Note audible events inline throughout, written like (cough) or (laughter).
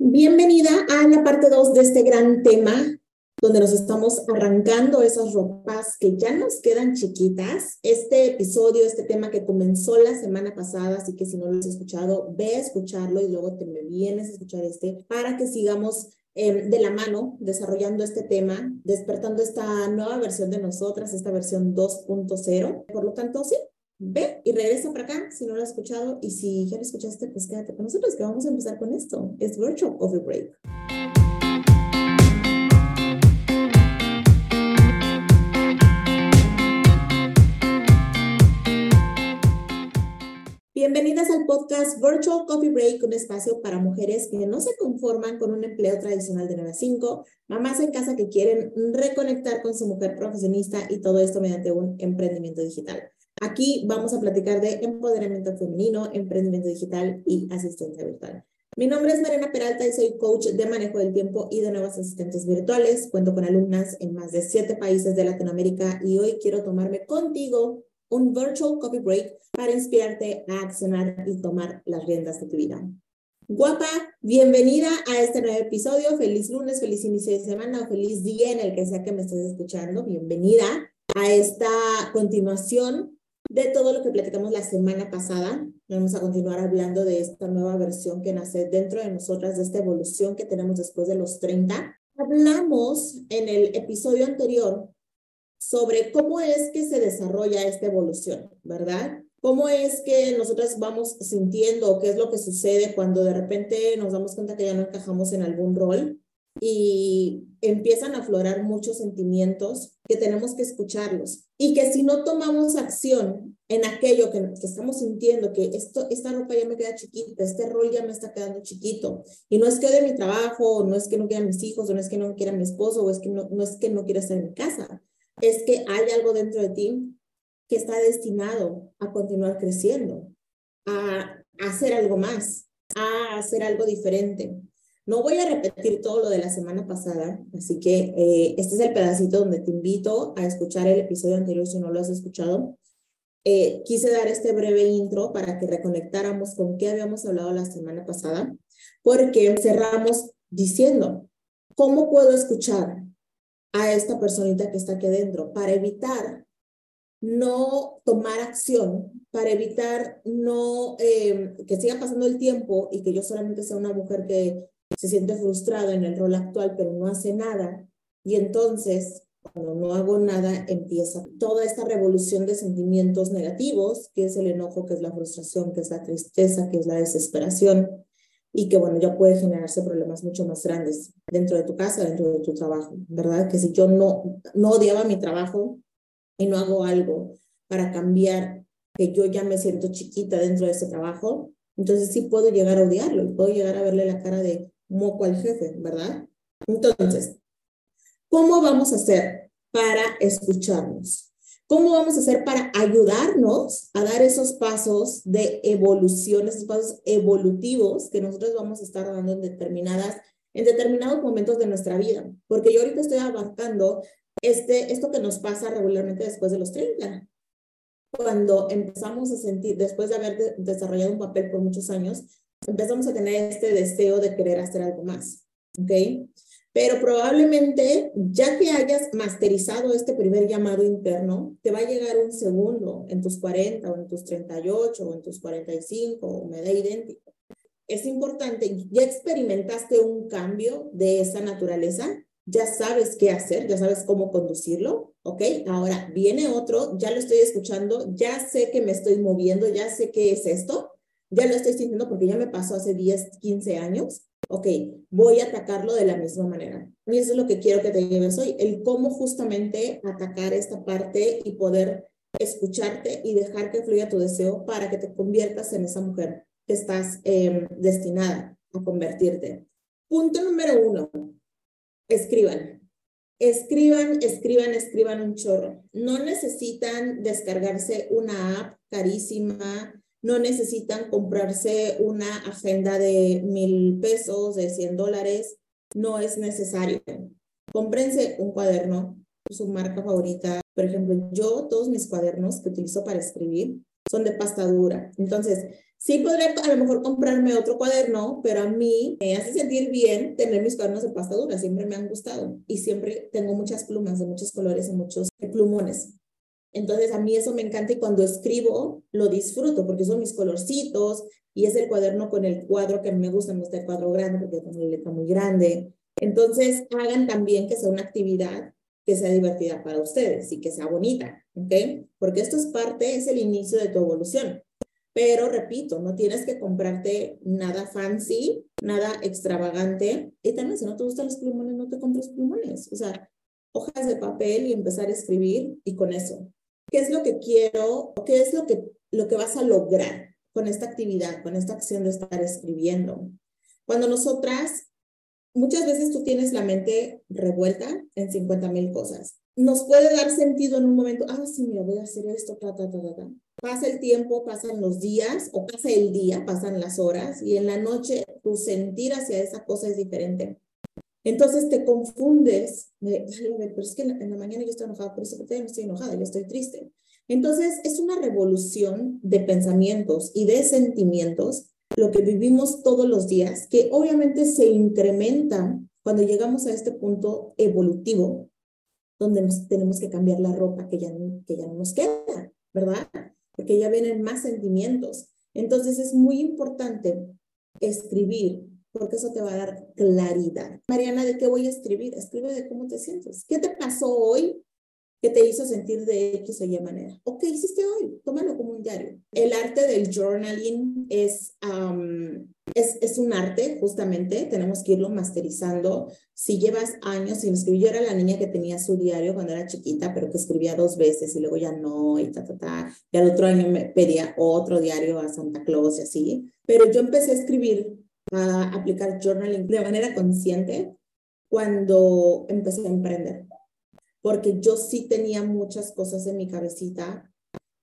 Bienvenida a la parte 2 de este gran tema, donde nos estamos arrancando esas ropas que ya nos quedan chiquitas. Este episodio, este tema que comenzó la semana pasada, así que si no lo has escuchado, ve a escucharlo y luego te me vienes a escuchar este para que sigamos em, de la mano desarrollando este tema, despertando esta nueva versión de nosotras, esta versión 2.0. Por lo tanto, sí, ve y regresa para acá si no lo has escuchado y si ya lo escuchaste, pues quédate con nosotros que vamos a empezar con esto. Es Virtual Coffee Break. Bienvenidas al podcast Virtual Coffee Break, un espacio para mujeres que no se conforman con un empleo tradicional de 9 a 5, mamás en casa que quieren reconectar con su mujer profesionista y todo esto mediante un emprendimiento digital. Aquí vamos a platicar de empoderamiento femenino, emprendimiento digital y asistencia virtual. Mi nombre es Mariana Peralta y soy coach de manejo del tiempo y de nuevos asistentes virtuales. Cuento con alumnas en más de siete países de Latinoamérica y hoy quiero tomarme contigo un virtual coffee break para inspirarte a accionar y tomar las riendas de tu vida. Guapa, bienvenida a este nuevo episodio. Feliz lunes, feliz inicio de semana o feliz día en el que sea que me estés escuchando. Bienvenida a esta continuación de todo lo que platicamos la semana pasada. Vamos a continuar hablando de esta nueva versión que nace dentro de nosotras, de esta evolución que tenemos después de los 30. Hablamos en el episodio anterior sobre cómo es que se desarrolla esta evolución, ¿verdad? ¿Cómo es que nosotras vamos sintiendo qué es lo que sucede cuando de repente nos damos cuenta que ya no encajamos en algún rol? y empiezan a aflorar muchos sentimientos que tenemos que escucharlos y que si no tomamos acción en aquello que, estamos sintiendo, que esto, esta ropa ya me queda chiquita, este rol ya me está quedando chiquito, y no es que de mi trabajo, no es que no quiera mis hijos, no es que no quiera mi esposo, o es que no, no es que no quiera estar en mi casa, es que hay algo dentro de ti que está destinado a continuar creciendo, a hacer algo más, a hacer algo diferente. No voy a repetir todo lo de la semana pasada, así que eh, este es el pedacito donde te invito a escuchar el episodio anterior si no lo has escuchado. Eh, quise dar este breve intro para que reconectáramos con qué habíamos hablado la semana pasada, porque cerramos diciendo, ¿cómo puedo escuchar a esta personita que está aquí adentro para evitar no tomar acción, para evitar no eh, que siga pasando el tiempo y que yo solamente sea una mujer que se siente frustrado en el rol actual, pero no hace nada. Y entonces, cuando no hago nada, empieza toda esta revolución de sentimientos negativos, que es el enojo, que es la frustración, que es la tristeza, que es la desesperación, y que, bueno, ya puede generarse problemas mucho más grandes dentro de tu casa, dentro de tu trabajo, ¿verdad? Que si yo no, no odiaba mi trabajo y no hago algo para cambiar, que yo ya me siento chiquita dentro de ese trabajo, entonces sí puedo llegar a odiarlo, puedo llegar a verle la cara de, moco al jefe, ¿verdad? Entonces, ¿cómo vamos a hacer para escucharnos? ¿Cómo vamos a hacer para ayudarnos a dar esos pasos de evolución, esos pasos evolutivos que nosotros vamos a estar dando en determinadas, en determinados momentos de nuestra vida? Porque yo ahorita estoy abarcando este, esto que nos pasa regularmente después de los 30. Cuando empezamos a sentir, después de haber desarrollado un papel por muchos años, empezamos a tener este deseo de querer hacer algo más, ¿ok? Pero probablemente, ya que hayas masterizado este primer llamado interno, te va a llegar un segundo en tus 40 o en tus 38 o en tus 45 o me da idéntico. Es importante, ya experimentaste un cambio de esa naturaleza, ya sabes qué hacer, ya sabes cómo conducirlo, ¿ok? Ahora viene otro, ya lo estoy escuchando, ya sé que me estoy moviendo, ya sé qué es esto, ya lo estoy sintiendo porque ya me pasó hace 10, 15 años, ok, voy a atacarlo de la misma manera. Y eso es lo que quiero que te lleves hoy, el cómo justamente atacar esta parte y poder escucharte y dejar que fluya tu deseo para que te conviertas en esa mujer que estás em, destinada a convertirte. Punto número uno, escriban. Escriban, escriban, escriban un chorro. No necesitan descargarse una app carísima, no necesitan comprarse una agenda de mil pesos, de 100 dólares, no es necesario. Cómprense un cuaderno, su marca favorita. Por ejemplo, yo todos mis cuadernos que utilizo para escribir son de pasta dura. Entonces, Sí podré a lo mejor comprarme otro cuaderno, pero a mí me hace sentir bien tener mis cuadernos de pasta dura, siempre me han gustado y siempre tengo muchas plumas de muchos colores y muchos plumones. Entonces a mí eso me encanta y cuando escribo lo disfruto porque son mis colorcitos y es el cuaderno con el cuadro que me gusta, me gusta el cuadro grande porque tengo la letra muy grande. Entonces hagan también que sea una actividad que sea divertida para ustedes y que sea bonita, ¿ok? Porque esto es parte, es el inicio de tu evolución. Pero repito, no tienes que comprarte nada fancy, nada extravagante. Y también si no te gustan los plumones, no te compres plumones. O sea, hojas de papel y empezar a escribir y con eso. ¿Qué es lo que quiero qué es lo que, lo que vas a lograr con esta actividad, con esta acción de estar escribiendo? Cuando nosotras muchas veces tú tienes la mente revuelta en 50 mil cosas. Nos puede dar sentido en un momento, ah, sí, mira, voy a hacer esto, ta, ta, ta, ta, Pasa el tiempo, pasan los días, o pasa el día, pasan las horas, y en la noche tu sentir hacia esa cosa es diferente. Entonces te confundes, de, pero es que en la, mañana yo estoy enojada, pero es que no estoy enojada, yo estoy triste. Entonces es una revolución de pensamientos y de sentimientos lo que vivimos todos los días, que obviamente se incrementa cuando llegamos a este punto evolutivo, donde nos tenemos que cambiar la ropa que ya, que ya no nos queda, ¿verdad? Porque ya vienen más sentimientos. Entonces es muy importante escribir, porque eso te va a dar claridad. Mariana, ¿de qué voy a escribir? Escribe de cómo te sientes. ¿Qué te pasó hoy que te hizo sentir de X o Y manera. ¿O qué hiciste hoy? Tómalo como un diario. El arte del journaling es, es, es, un arte, justamente, tenemos que irlo masterizando. Si llevas años sin escribir, yo era la niña que tenía su diario cuando era chiquita, pero que escribía dos veces y luego ya no, y ta, ta, ta. Y al otro año me pedía otro diario a Santa Claus y así. Pero yo empecé a escribir, a aplicar journaling de manera consciente cuando empecé a emprender porque yo sí tenía muchas cosas en mi cabecita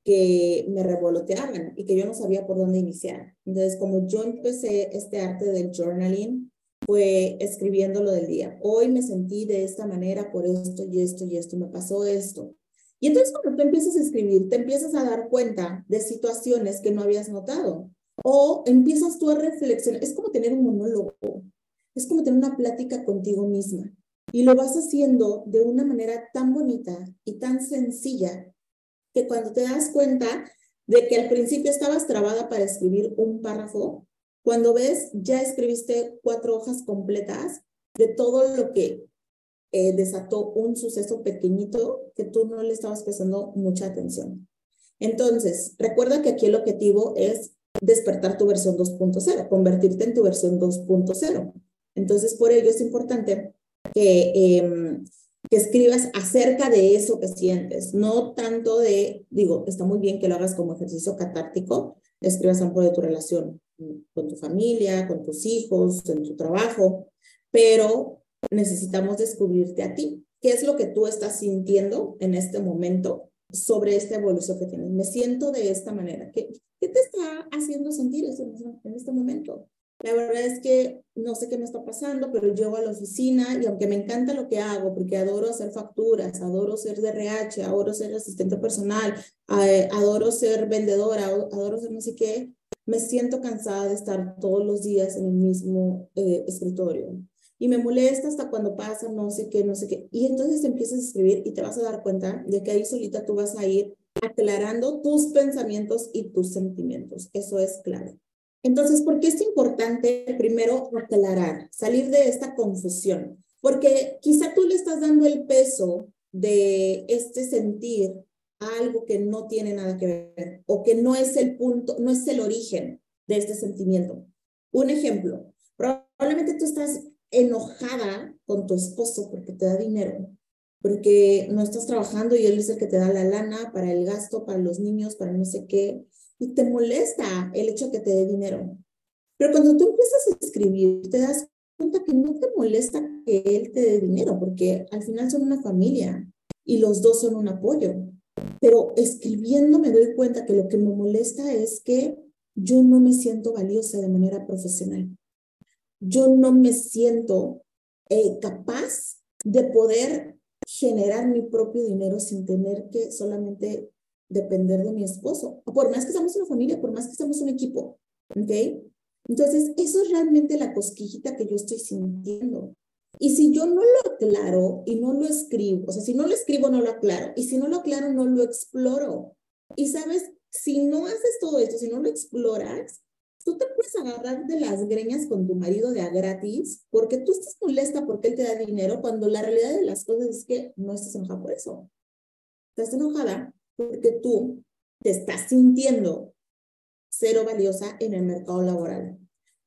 que me revoloteaban y que yo no sabía por dónde iniciar. Entonces, como yo empecé este arte del journaling, fue escribiendo lo del día. Hoy me sentí de esta manera por esto y esto y esto, me pasó esto. Y entonces cuando tú empiezas a escribir, te empiezas a dar cuenta de situaciones que no habías notado o empiezas tú a reflexionar. Es como tener un monólogo, es como tener una plática contigo misma. Y lo vas haciendo de una manera tan bonita y tan sencilla que cuando te das cuenta de que al principio estabas trabada para escribir un párrafo, cuando ves ya escribiste cuatro hojas completas de todo lo que eh, desató un suceso pequeñito que tú no le estabas prestando mucha atención. Entonces, recuerda que aquí el objetivo es despertar tu versión 2.0, convertirte en tu versión 2.0. Entonces, por ello es importante que, que escribas acerca de eso que sientes, no tanto de, digo, está muy bien que lo hagas como ejercicio catártico, escribas algo de tu relación con tu familia, con tus hijos, en tu trabajo, pero necesitamos descubrirte a ti. ¿Qué es lo que tú estás sintiendo en este momento sobre esta evolución que tienes? Me siento de esta manera. ¿Qué, qué te está haciendo sentir eso en este momento? La verdad es que no sé qué me está pasando, pero llego a la oficina y aunque me encanta lo que hago, porque adoro hacer facturas, adoro ser de RH, adoro ser asistente personal, eh, adoro ser vendedora, adoro ser no sé qué, me siento cansada de estar todos los días en el mismo eh, escritorio. Y me molesta hasta cuando pasa no sé qué, no sé qué. Y entonces empiezas a escribir y te vas a dar cuenta de que ahí solita tú vas a ir aclarando tus pensamientos y tus sentimientos. Eso es clave. Entonces, ¿por qué es importante primero aclarar, salir de esta confusión? Porque quizá tú le estás dando el peso de este sentir a algo que no tiene nada que ver o que no es el punto, no es el origen de este sentimiento. Un ejemplo, probablemente tú estás enojada con tu esposo porque te da dinero, porque no estás trabajando y él es el que te da la lana para el gasto, para los niños, para no sé qué, y te molesta el hecho que te dé dinero. Pero cuando tú empiezas a escribir, te das cuenta que no te molesta que él te dé dinero, porque al final son una familia y los dos son un apoyo. Pero escribiendo me doy cuenta que lo que me molesta es que yo no me siento valiosa de manera profesional. Yo no me siento eh, capaz de poder generar mi propio dinero sin tener que solamente depender de mi esposo. Por más que seamos una familia, por más que seamos un equipo, ¿Ok? Entonces, eso es realmente la cosquillita que yo estoy sintiendo. Y si yo no lo aclaro y no lo escribo, o sea, si no lo escribo, no lo aclaro. Y si no lo aclaro, no lo exploro. Y sabes, si no haces todo esto, si no lo exploras, tú te puedes agarrar de las greñas con tu marido de a gratis porque tú estás molesta porque él te da dinero cuando la realidad de las cosas es que no estás enojada por eso. Estás enojada porque tú te estás sintiendo cero valiosa en el mercado laboral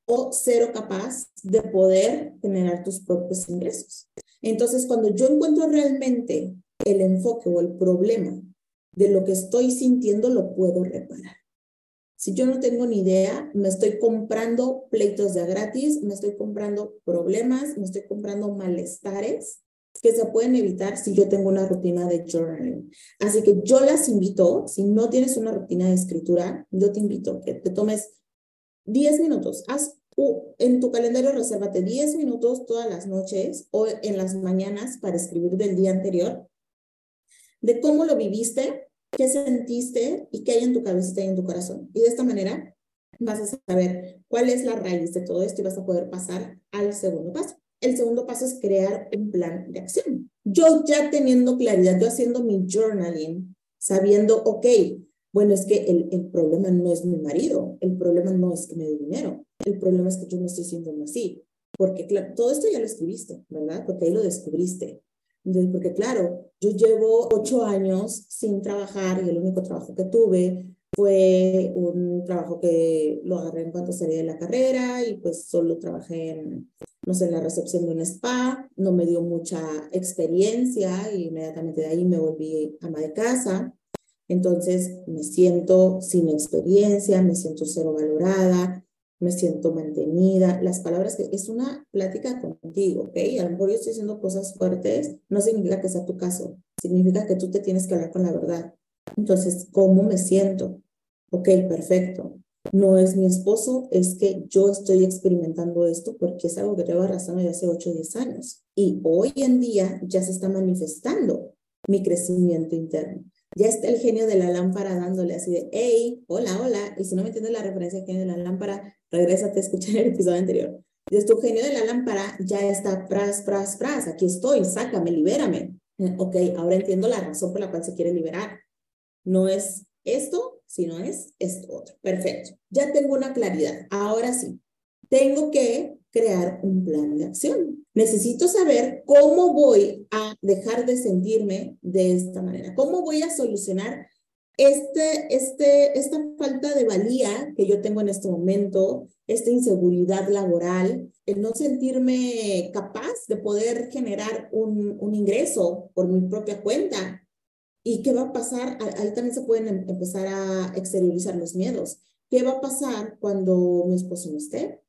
o cero capaz de poder generar tus propios ingresos. Entonces, cuando yo encuentro realmente el enfoque o el problema de lo que estoy sintiendo, lo puedo reparar. Si yo no tengo ni idea, me estoy comprando pleitos de gratis, me estoy comprando problemas, me estoy comprando malestares que se pueden evitar si yo tengo una rutina de journaling. Así que yo las invito, si no tienes una rutina de escritura, yo te invito que te tomes 10 minutos, haz en tu calendario resérvate 10 minutos todas las noches o en las mañanas para escribir del día anterior, de cómo lo viviste, qué sentiste y qué hay en tu cabecita y en tu corazón. Y de esta manera vas a saber cuál es la raíz de todo esto y vas a poder pasar al segundo paso. El segundo paso es crear un plan de acción. Yo ya teniendo claridad, yo haciendo mi journaling, sabiendo, ok, bueno, es que el, el problema no es mi marido, el problema no es que me dé dinero, el problema es que yo no estoy sintiendo así. Porque claro, todo esto ya lo escribiste, ¿verdad? Porque ahí lo descubriste. Entonces, porque claro, yo llevo ocho años sin trabajar y el único trabajo que tuve fue un trabajo que lo agarré en cuanto salí de la carrera y pues solo trabajé en, no sé, en la recepción de un spa, no me dio mucha experiencia y inmediatamente de ahí me volví ama de casa. Entonces me siento sin experiencia, me siento cero valorada, me siento mantenida. Las palabras que es una plática contigo, ¿ok? A lo mejor yo estoy haciendo cosas fuertes, no significa que sea tu caso, significa que tú te tienes que hablar con la verdad. Entonces, ¿cómo me siento? Ok, perfecto. No es mi esposo, es que yo estoy experimentando esto porque es algo que llevo arrastrando desde hace 8 o 10 años. Y hoy en día ya se está manifestando mi crecimiento interno ya está el genio de la lámpara dándole así de, hey, hola, hola. Y si no me entiendes la referencia al genio de la lámpara, regrésate a escuchar el episodio anterior. Entonces tu genio de la lámpara ya está, pras, pras, pras, aquí estoy, sácame, libérame. (laughs) Ok, ahora entiendo la razón por la cual se quiere liberar. No es esto, sino es esto otro. Perfecto. Ya tengo una claridad. Ahora sí, tengo que crear un plan de acción. Necesito saber cómo voy a dejar de sentirme de esta manera, cómo voy a solucionar este, este, esta falta de valía que yo tengo en este momento, esta inseguridad laboral, el no sentirme capaz de poder generar un, un ingreso por mi propia cuenta. ¿Y qué va a pasar? Ahí también se pueden em, empezar a exteriorizar los miedos. ¿Qué va a pasar cuando mi esposo no esté?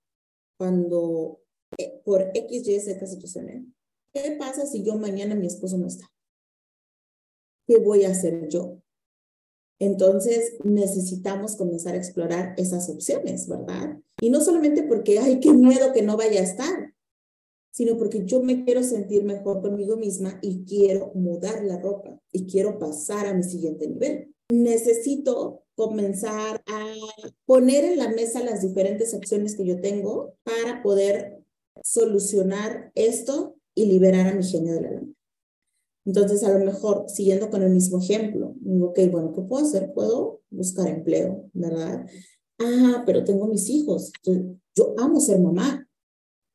cuando eh, por X, Y, Z situaciones, ¿qué pasa si yo mañana mi esposo no está? ¿Qué voy a hacer yo? Entonces necesitamos comenzar a explorar esas opciones, ¿verdad? Y no solamente porque, ay, qué miedo que no vaya a estar, sino porque yo me quiero sentir mejor conmigo misma y quiero mudar la ropa y quiero pasar a mi siguiente nivel. Necesito comenzar a poner en la mesa las diferentes opciones que yo tengo para poder solucionar esto y liberar a mi genio de la lámpara. Entonces, a lo mejor, siguiendo con el mismo ejemplo, digo, ok, bueno, ¿qué puedo hacer? Puedo buscar empleo, ¿verdad? Ah, pero tengo mis hijos. Yo amo ser mamá.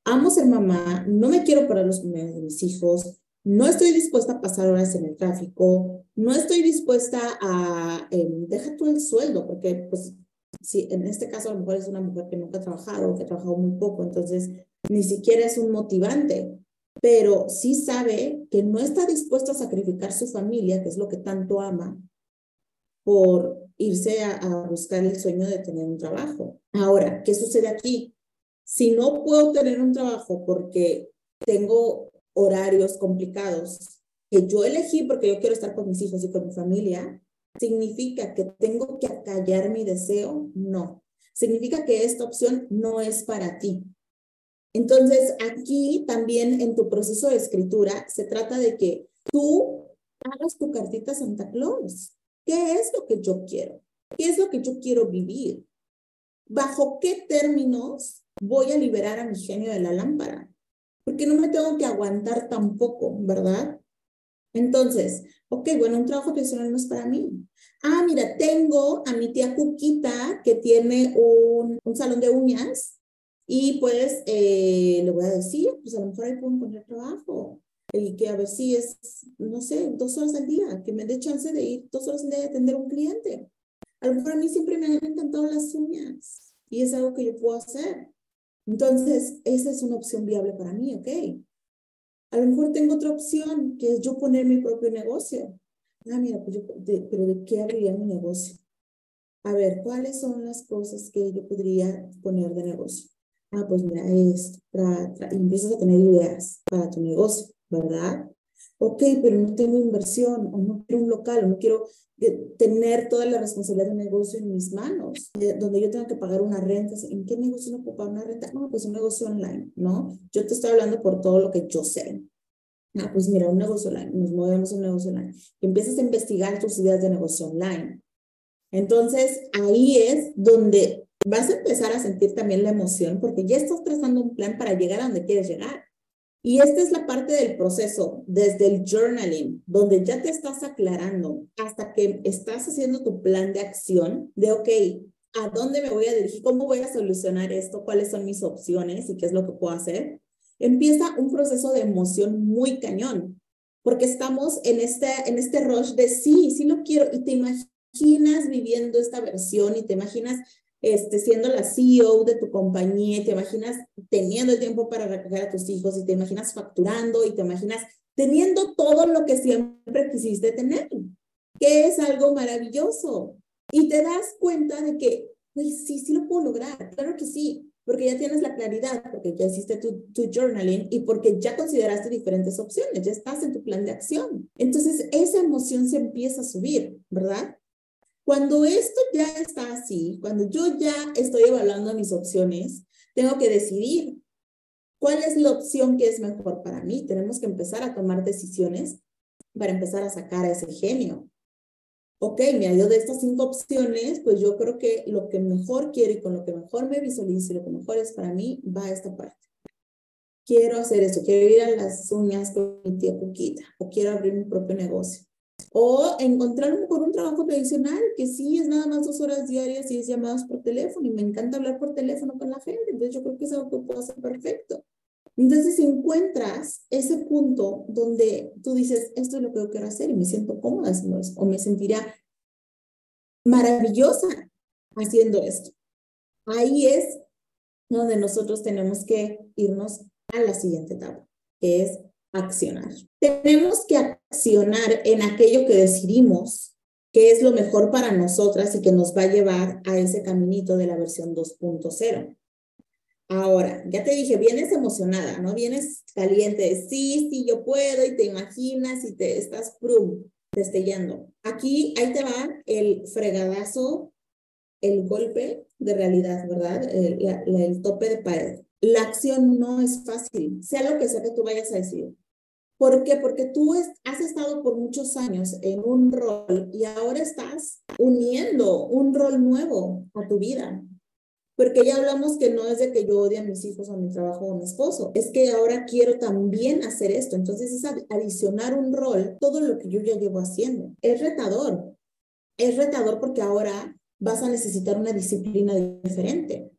Amo ser mamá, no me quiero parar los cumpleaños de mis hijos, no estoy dispuesta a pasar horas en el tráfico, no estoy dispuesta a, eh, deja tú el sueldo, porque pues si en este caso a lo mejor es una mujer que nunca ha trabajado, que ha trabajado muy poco, entonces ni siquiera es un motivante, pero sí sabe que no está dispuesta a sacrificar su familia, que es lo que tanto ama, por irse a, a buscar el sueño de tener un trabajo. Ahora, ¿qué sucede aquí? Si no puedo tener un trabajo porque tengo horarios complicados que yo elegí porque yo quiero estar con mis hijos y con mi familia, ¿significa que tengo que acallar mi deseo? No. Significa que esta opción no es para ti. Entonces, aquí también en tu proceso de escritura se trata de que tú hagas tu cartita Santa Claus. ¿Qué es lo que yo quiero? ¿Qué es lo que yo quiero vivir? bajo qué términos voy a liberar a mi genio de la lámpara, porque no me tengo que aguantar tampoco, ¿verdad? Entonces, ok, bueno, un trabajo tradicional no es para mí. Ah, mira, tengo a mi tía Cuquita que tiene un salón de uñas y pues eh, le voy a decir, pues a lo mejor ahí puedo encontrar trabajo. Y que a ver si es, no sé, dos horas al día, que me dé chance de ir dos horas al día a atender un cliente. A lo mejor a mí siempre me han encantado las uñas y es algo que yo puedo hacer. Entonces, esa es una opción viable para mí, ¿ok? A lo mejor tengo otra opción, que es yo poner mi propio negocio. Ah, mira, pues yo, pero ¿de qué abriría mi negocio? A ver, ¿cuáles son las cosas que yo podría poner de negocio? Ah, pues mira, esto, y empiezas a tener ideas para tu negocio, ¿verdad? Ok, pero no tengo inversión, o no quiero un local, o no quiero tener toda la responsabilidad del negocio en mis manos, donde yo tengo que pagar una renta. ¿En qué negocio no puedo pagar una renta? No, pues un negocio online, ¿no? Yo te estoy hablando por todo lo que yo sé. Ah, pues mira, un negocio online, nos movemos a un negocio online. Y empiezas a investigar tus ideas de negocio online. Entonces, ahí es donde vas a empezar a sentir también la emoción, porque ya estás trazando un plan para llegar a donde quieres llegar. Y esta es la parte del proceso, desde el journaling, donde ya te estás aclarando hasta que estás haciendo tu plan de acción de, ok, ¿a dónde me voy a dirigir? ¿Cómo voy a solucionar esto? ¿Cuáles son mis opciones y qué es lo que puedo hacer? Empieza un proceso de emoción muy cañón, porque estamos en este, en este rush de sí, sí lo quiero y te imaginas viviendo esta versión y te imaginas este, siendo la CEO de tu compañía, te imaginas teniendo el tiempo para recoger a tus hijos y te imaginas facturando y te imaginas teniendo todo lo que siempre quisiste tener, que es algo maravilloso. Y te das cuenta de que, pues sí, sí lo puedo lograr, claro que sí, porque ya tienes la claridad, porque ya hiciste tu, tu journaling y porque ya consideraste diferentes opciones, ya estás en tu plan de acción. Entonces, esa emoción se empieza a subir, ¿verdad? Cuando esto ya está así, cuando yo ya estoy evaluando mis opciones, tengo que decidir cuál es la opción que es mejor para mí. Tenemos que empezar a tomar decisiones para empezar a sacar a ese genio. Ok, mira, yo de estas cinco opciones, pues yo creo que lo que mejor quiero y con lo que mejor me visualizo y lo que mejor es para mí va a esta parte. Quiero hacer eso, quiero ir a las uñas con mi tía Cuquita o quiero abrir mi propio negocio o encontrar mejor un trabajo tradicional, que sí es nada más dos horas diarias y es llamadas por teléfono. Y me encanta hablar por teléfono con la gente. Entonces yo creo que es algo que puedo hacer perfecto. Entonces encuentras ese punto donde tú dices, esto es lo que yo quiero hacer y me siento cómoda haciendo eso. O me sentiría maravillosa haciendo esto. Ahí es donde nosotros tenemos que irnos a la siguiente etapa, que es accionar. Tenemos que accionar en aquello que decidimos que es lo mejor para nosotras y que nos va a llevar a ese caminito de la versión 2.0. Ahora, ya te dije, vienes emocionada, ¿no? Vienes caliente, sí, sí, yo puedo, y te imaginas y te estás prum, destellando. Aquí, ahí te va el fregadazo, el golpe de realidad, ¿verdad? El, el tope de pared. La acción no es fácil, sea lo que sea que tú vayas a decir. ¿Por qué? Porque tú has estado por muchos años en un rol y ahora estás uniendo un rol nuevo a tu vida. Porque ya hablamos que no es de que yo odie a mis hijos a mi trabajo o a mi esposo, es que ahora quiero también hacer esto. Entonces es adicionar un rol, todo lo que yo ya llevo haciendo. Es retador. Es retador porque ahora vas a necesitar una disciplina diferente.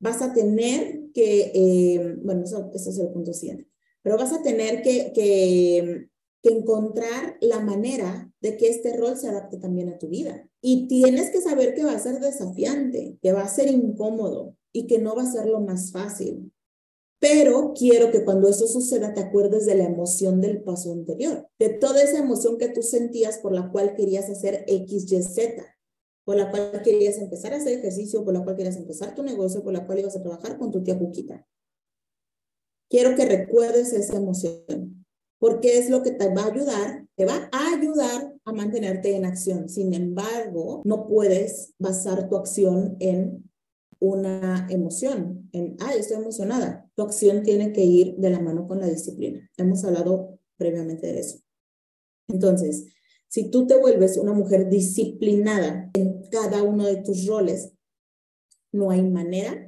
Vas a tener que, eh, bueno, eso, eso es el punto siguiente pero vas a tener que, que, encontrar la manera de que este rol se adapte también a tu vida. Y tienes que saber que va a ser desafiante, que va a ser incómodo y que no va a ser lo más fácil. Pero quiero que cuando eso suceda te acuerdes de la emoción del paso anterior, de toda esa emoción que tú sentías por la cual querías hacer X, Y, Z, por la cual querías empezar a hacer ejercicio, por la cual querías empezar tu negocio, por la cual ibas a trabajar con tu tía Cuquita. Quiero que recuerdes esa emoción, porque es lo que te va a ayudar, te va a ayudar a mantenerte en acción. Sin embargo, no puedes basar tu acción en una emoción, en, ay, estoy emocionada. Tu acción tiene que ir de la mano con la disciplina. Hemos hablado previamente de eso. Entonces, si tú te vuelves una mujer disciplinada en cada uno de tus roles, no hay manera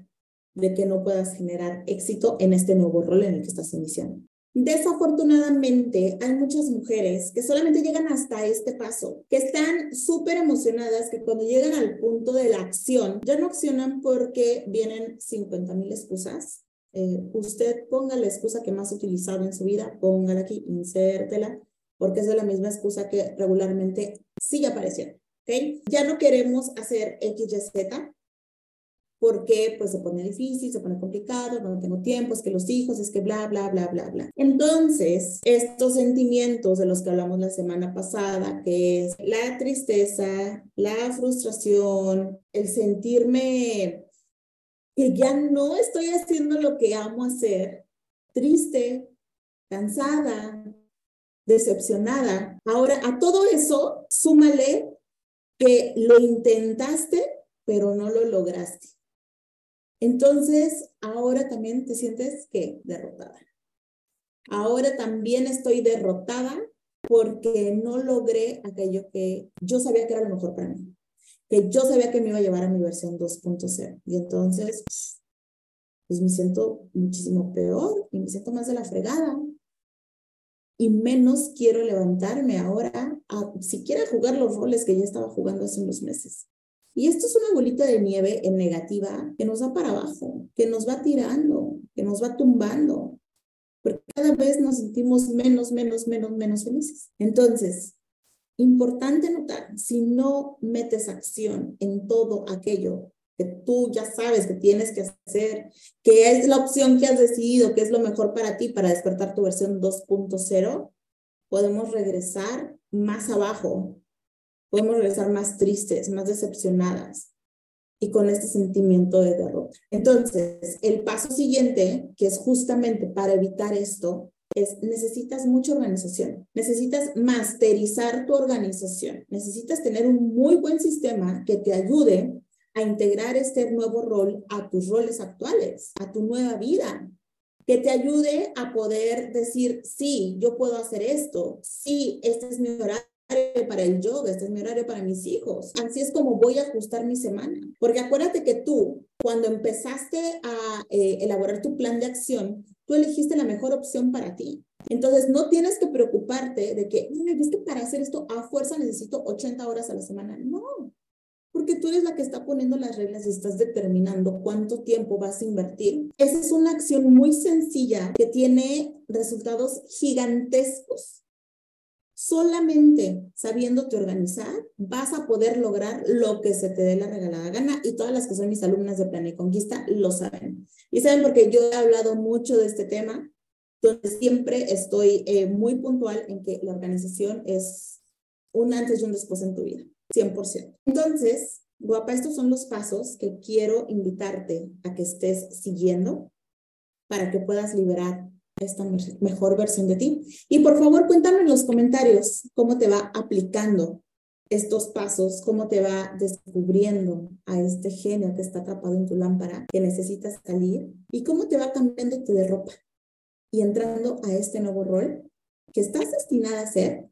de que no puedas generar éxito en este nuevo rol en el que estás iniciando. Desafortunadamente, hay muchas mujeres que solamente llegan hasta este paso, que están súper emocionadas, que cuando llegan al punto de la acción, ya no accionan porque vienen 50 mil excusas. Eh, usted ponga la excusa que más ha utilizado en su vida, póngala aquí, insértela, porque es de la misma excusa que regularmente sigue apareciendo. ¿okay? Ya no queremos hacer X, Y, Z, porque pues se pone difícil, se pone complicado, no tengo tiempo, es que los hijos, es que bla, bla, bla, bla, bla. Entonces, estos sentimientos de los que hablamos la semana pasada, que es la tristeza, la frustración, el sentirme que ya no estoy haciendo lo que amo hacer, triste, cansada, decepcionada. Ahora, a todo eso, súmale que lo intentaste, pero no lo lograste. Entonces, ahora también te sientes que derrotada. Ahora también estoy derrotada porque no logré aquello que yo sabía que era lo mejor para mí, que yo sabía que me iba a llevar a mi versión 2.0. Y entonces, pues me siento muchísimo peor y me siento más de la fregada. Y menos quiero levantarme ahora a siquiera jugar los roles que ya estaba jugando hace unos meses. Y esto es una bolita de nieve en negativa que nos va para abajo, que nos va tirando, que nos va tumbando, porque cada vez nos sentimos menos, menos, menos, menos felices. Entonces, importante notar, si no metes acción en todo aquello que tú ya sabes que tienes que hacer, que es la opción que has decidido, que es lo mejor para ti para despertar tu versión 2.0, podemos regresar más abajo podemos regresar más tristes, más decepcionadas y con este sentimiento de derrota. Entonces, el paso siguiente, que es justamente para evitar esto, es necesitas mucha organización, necesitas masterizar tu organización, necesitas tener un muy buen sistema que te ayude a integrar este nuevo rol a tus roles actuales, a tu nueva vida, que te ayude a poder decir, sí, yo puedo hacer esto, sí, este es mi horario para el yoga, este es mi horario para mis hijos. Así es como voy a ajustar mi semana. Porque acuérdate que tú, cuando empezaste a eh, elaborar tu plan de acción, tú elegiste la mejor opción para ti. Entonces, no tienes que preocuparte de que, es que para hacer esto a fuerza necesito 80 horas a la semana. No, porque tú eres la que está poniendo las reglas y estás determinando cuánto tiempo vas a invertir. Esa es una acción muy sencilla que tiene resultados gigantescos Solamente sabiéndote organizar, vas a poder lograr lo que se te dé la regalada gana y todas las que son mis alumnas de Plan y Conquista lo saben. Y saben porque yo he hablado mucho de este tema, donde siempre estoy eh, muy puntual en que la organización es un antes y un después en tu vida, 100%. Entonces, guapa, estos son los pasos que quiero invitarte a que estés siguiendo para que puedas liberar esta mejor versión de ti. Y por favor, cuéntame en los comentarios cómo te va aplicando estos pasos, cómo te va descubriendo a este genio que está atrapado en tu lámpara, que necesitas salir, y cómo te va cambiándote de ropa y entrando a este nuevo rol que estás destinada a ser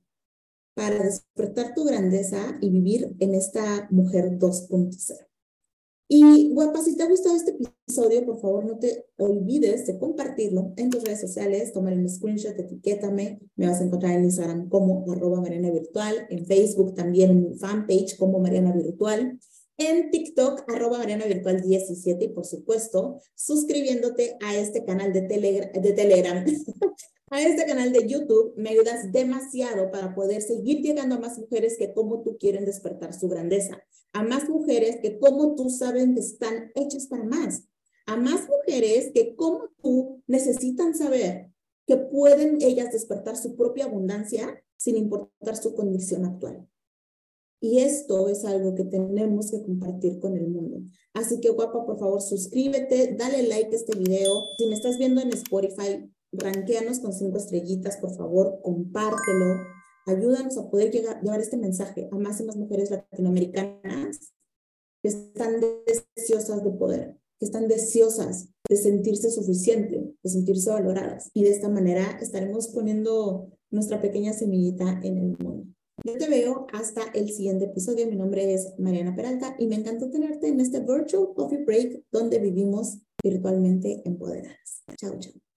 para despertar tu grandeza y vivir en esta mujer 2.0. Y guapa, si te ha gustado este episodio, por favor no te olvides de compartirlo en tus redes sociales, tomar un screenshot, etiquétame, me vas a encontrar en Instagram como arroba Mariana Virtual, en Facebook también en mi fanpage como Mariana Virtual, en TikTok arroba Mariana Virtual 17 y por supuesto suscribiéndote a este canal de, de Telegram (laughs) a este canal de YouTube, me ayudas demasiado para poder seguir llegando a más mujeres que como tú quieren despertar su grandeza, a más mujeres que como tú saben que están hechas para más, a más mujeres que como tú necesitan saber que pueden ellas despertar su propia abundancia sin importar su condición actual. Y esto es algo que tenemos que compartir con el mundo. Así que guapa, por favor, suscríbete, dale like a este video. Si me estás viendo en Spotify, ranqueanos con cinco estrellitas, por favor, compártelo. Ayúdanos a poder llegar, llevar este mensaje a más y más mujeres latinoamericanas que están deseosas de poder, que están deseosas de sentirse suficiente, de sentirse valoradas. Y de esta manera estaremos poniendo nuestra pequeña semillita en el mundo. Yo te veo hasta el siguiente episodio. Mi nombre es Mariana Peralta y me encantó tenerte en este Virtual Coffee Break donde vivimos virtualmente empoderadas. Chao, chao.